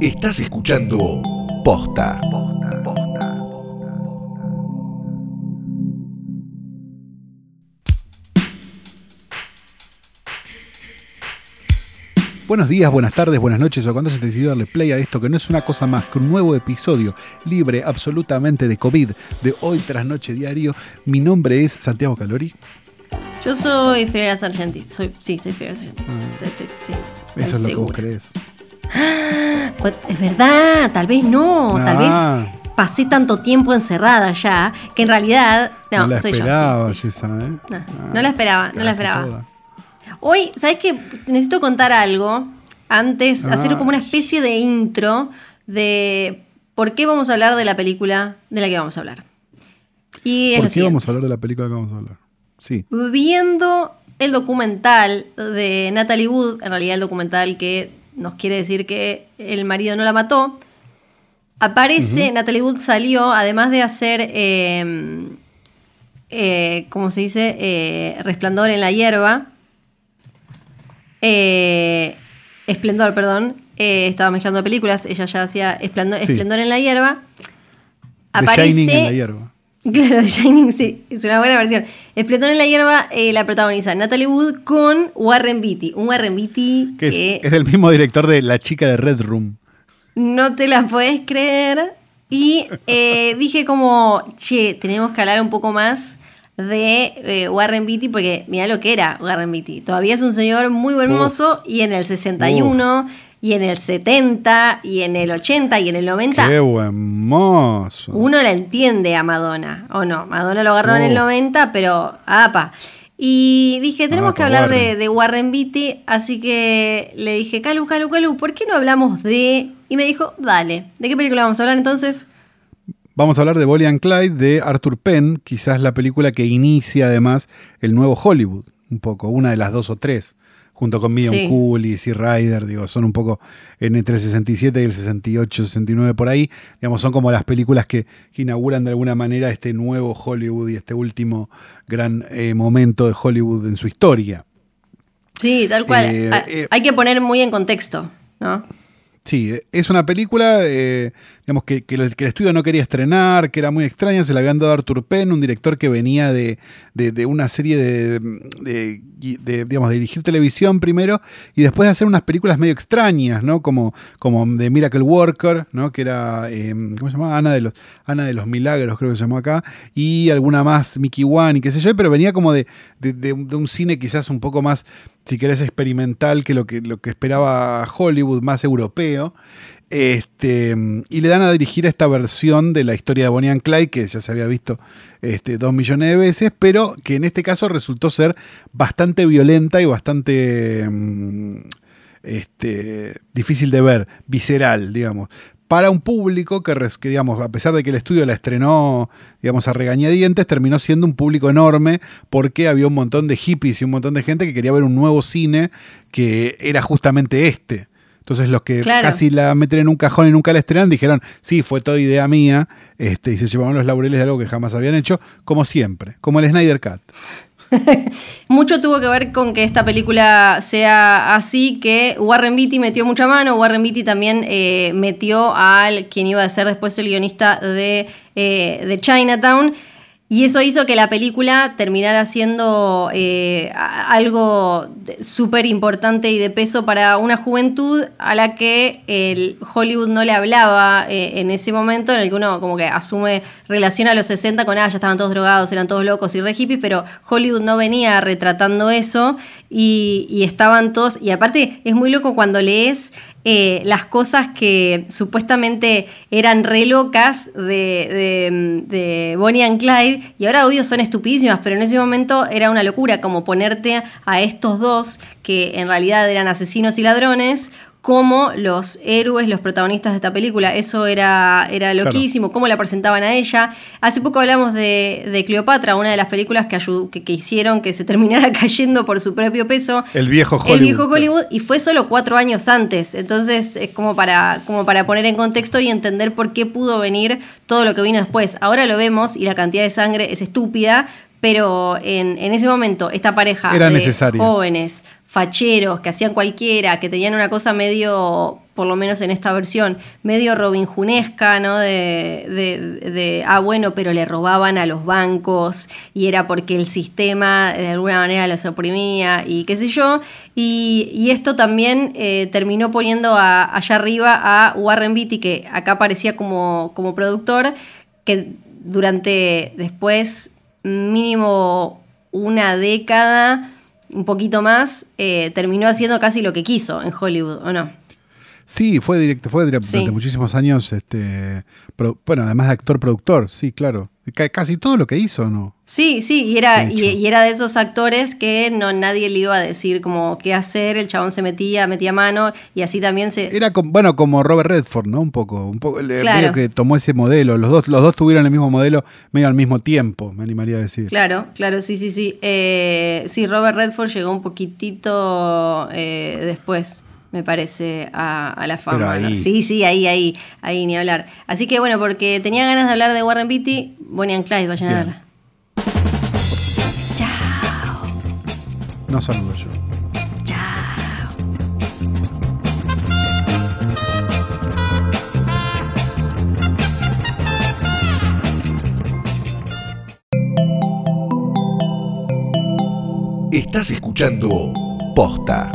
Estás escuchando Posta. Buenos días, buenas tardes, buenas noches o cuando se decidido darle play a esto que no es una cosa más que un nuevo episodio libre absolutamente de COVID de hoy tras noche diario. Mi nombre es Santiago Calori. Yo soy Fidel Sargenti. Soy, sí, soy Fidel Sargenti. Sí, Eso es lo que vos crees. Pues, Es verdad, tal vez no. Tal Ah. vez pasé tanto tiempo encerrada ya que en realidad. No, No, la soy yo, sí, esperabas sí. esa, ¿eh? No, Ah, no la esperaba, no la esperaba. toda. Hoy, ¿sabes qué? Necesito contar algo. Antes, Ah. hacer como una especie de intro de por qué vamos a hablar de la película de la que vamos a hablar. Y ¿Por qué siguiente. vamos a hablar de la película que vamos a hablar? Sí. viendo el documental de Natalie Wood, en realidad el documental que nos quiere decir que el marido no la mató, aparece, Natalie Wood salió, además de hacer, eh, eh, ¿cómo se dice? Eh, Resplandor en la hierba. Eh, Esplendor, perdón. Eh, estaba mezclando películas, ella ya hacía Esplendor, Sí. Esplendor en la hierba. The Shining en la hierba. Claro, Shining, sí, es una buena versión. Esplendor en la hierba eh, la protagoniza Natalie Wood con Warren Beatty. Un Warren Beatty Que que, es, es el mismo director de La chica de Red Room. no te la puedes creer. Y eh, dije como, che, tenemos que hablar un poco más de eh, Warren Beatty porque mira lo que era Warren Beatty. Todavía es un señor muy Uf. mozo y en el 61 y en el 70 y en el 80 y en el 90 Qué buen mozo. uno la entiende a Madonna, o no. Madonna lo agarró en el Oh. 90, pero apa. Y dije, tenemos Ah, que pa' hablar de, Warren. de Warren Beatty, así que le dije, Calu, Calu, Calu, ¿por qué no hablamos de...? Y me dijo, dale, ¿de qué película vamos a hablar entonces? Vamos a hablar de Bonnie and Clyde de Arthur Penn, quizás la película que inicia además el nuevo Hollywood, un poco, una de las dos o tres, junto con Medium Sí. Cool y Easy Rider, digo, son un poco en entre el 67 y el 68, 69 por ahí, digamos, son como las películas que, que inauguran de alguna manera este nuevo Hollywood y este último gran eh, momento de Hollywood en su historia. Sí, tal cual. Eh, Ha- eh. Hay que poner muy en contexto, ¿no? Sí, es una película eh, digamos que, que el estudio no quería estrenar, que era muy extraña, se la habían dado a Arthur Penn, un director que venía de, de- una serie de, de- digamos, dirigir televisión primero y después de hacer unas películas medio extrañas, ¿no? Como, como de Miracle Worker, ¿no? Que era, eh, ¿cómo se llamaba? Ana de, los, Ana de los Milagros, creo que se llamó acá, y alguna más, Mickey One y qué sé yo, pero venía como de un cine quizás un poco más, si querés, experimental que lo que, lo que esperaba Hollywood, más europeo. Este, y le dan a dirigir esta versión de la historia de Bonnie and Clyde, que ya se había visto este, dos millones de veces, pero que en este caso resultó ser bastante violenta y bastante mm, este, difícil de ver, visceral, digamos. Para un público que, que, digamos, a pesar de que el estudio la estrenó, digamos, a regañadientes, terminó siendo un público enorme porque había un montón de hippies y un montón de gente que quería ver un nuevo cine que era justamente este. Entonces los que Claro. casi la meten en un cajón y nunca la estrenan dijeron, sí, fue toda idea mía, este, y se llevaron los laureles de algo que jamás habían hecho, como siempre, como el Snyder Cut. Mucho tuvo que ver con que esta película sea así, que Warren Beatty metió mucha mano, Warren Beatty también eh, metió al quien iba a ser después el guionista de, eh, de Chinatown, y eso hizo que la película terminara siendo eh, algo súper importante y de peso para una juventud a la que Hollywood no le hablaba eh, en ese momento, en el que uno como que asume relación a los 60 con, ah, ya estaban todos drogados, eran todos locos y re hippies, pero Hollywood no venía retratando eso y, y estaban todos, y aparte es muy loco cuando lees eh, las cosas que supuestamente eran re locas de, de- de Bonnie and Clyde, y ahora obvio son estupidísimas, pero en ese momento era una locura como ponerte a estos dos, que en realidad eran asesinos y ladrones, como los héroes, los protagonistas de esta película. Eso era, era Claro. loquísimo, cómo la presentaban a ella. Hace poco hablamos de, de Cleopatra, una de las películas que, ayudó- que, que hicieron que se terminara cayendo por su propio peso. El viejo Hollywood. El viejo Hollywood, y fue solo cuatro años antes. Entonces, es como para, como para poner en contexto y entender por qué pudo venir todo lo que vino después. Ahora lo vemos y la cantidad de sangre es estúpida, pero en, en ese momento, esta pareja Era de necesaria. jóvenes, facheros, que hacían cualquiera, que tenían una cosa medio por lo menos en esta versión, medio Robin Junesca, ¿no? De, de, de, ah, bueno, pero le robaban a los bancos y era porque el sistema de alguna manera los oprimía y qué sé yo. Y, y esto también eh, terminó poniendo allá arriba a Warren Beatty, que acá aparecía como, como productor, que durante después mínimo una década, un poquito más, eh, terminó haciendo casi lo que quiso en Hollywood, ¿o no? Sí, fue directo, fue durante Sí. muchísimos años, este, pro- bueno, además de actor productor, sí, claro. Ca- Casi todo lo que hizo, ¿no? Sí, sí, y era, y, era de esos actores que no nadie le iba a decir como qué hacer, el chabón se metía, metía mano, y así también se. Era como, bueno, como Robert Redford, ¿no? Un poco, un poco, Claro. que tomó ese modelo. Los dos, los dos tuvieron el mismo modelo, medio al mismo tiempo, me animaría a decir. Claro, claro, sí, sí, sí. Eh, sí, Robert Redford llegó un poquitito eh, después, me parece, a, a la fama. Pero ahí- ¿no? Sí, sí, ahí, ahí, ahí, ni hablar. Así que bueno, porque tenía ganas de hablar de Warren Beatty, Bonnie and Clyde, vayan a verla. No saludo yo. Chao. Estás escuchando Posta.